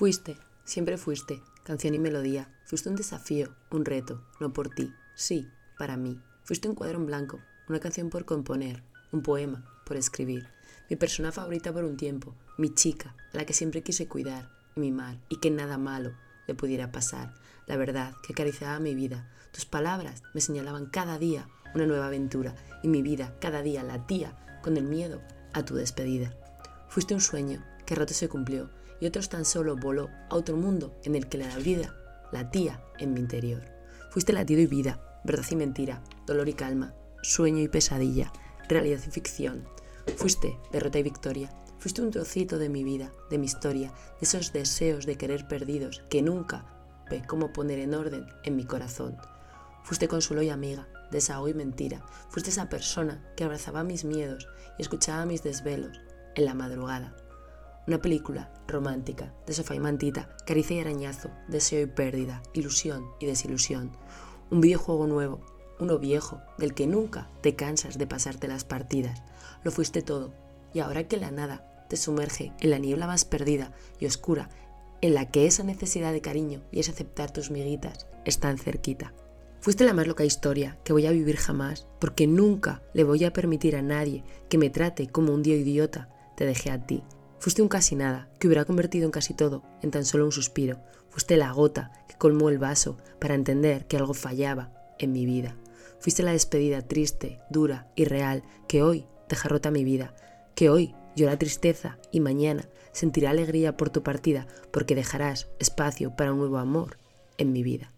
Fuiste, siempre fuiste, canción y melodía. Fuiste un desafío, un reto, no por ti, sí, para mí. Fuiste un cuadro en blanco, una canción por componer, un poema por escribir. Mi persona favorita por un tiempo, mi chica, la que siempre quise cuidar y mimar y que nada malo le pudiera pasar. La verdad que acariciaba mi vida. Tus palabras me señalaban cada día una nueva aventura y mi vida cada día latía con el miedo a tu despedida. Fuiste un sueño que a rato se cumplió y otros tan solo voló a otro mundo en el que la vida latía en mi interior. Fuiste latido y vida, verdad y mentira, dolor y calma, sueño y pesadilla, realidad y ficción. Fuiste derrota y victoria. Fuiste un trocito de mi vida, de mi historia, de esos deseos de querer perdidos que nunca ve cómo poner en orden en mi corazón. Fuiste consuelo y amiga, desahogo y mentira. Fuiste esa persona que abrazaba mis miedos y escuchaba mis desvelos en la madrugada. Una película romántica, de sofá y mantita, caricia y arañazo, deseo y pérdida, ilusión y desilusión. Un videojuego nuevo, uno viejo, del que nunca te cansas de pasarte las partidas. Lo fuiste todo, y ahora que la nada te sumerge en la niebla más perdida y oscura, en la que esa necesidad de cariño y ese aceptar tus miguitas están cerquita. Fuiste la más loca historia que voy a vivir jamás, porque nunca le voy a permitir a nadie que me trate como un dio idiota. Te dejé a ti. Fuiste un casi nada, que hubiera convertido en casi todo, en tan solo un suspiro. Fuiste la gota que colmó el vaso para entender que algo fallaba en mi vida. Fuiste la despedida triste, dura y real que hoy deja rota mi vida, que hoy llora tristeza y mañana sentiré alegría por tu partida porque dejarás espacio para un nuevo amor en mi vida.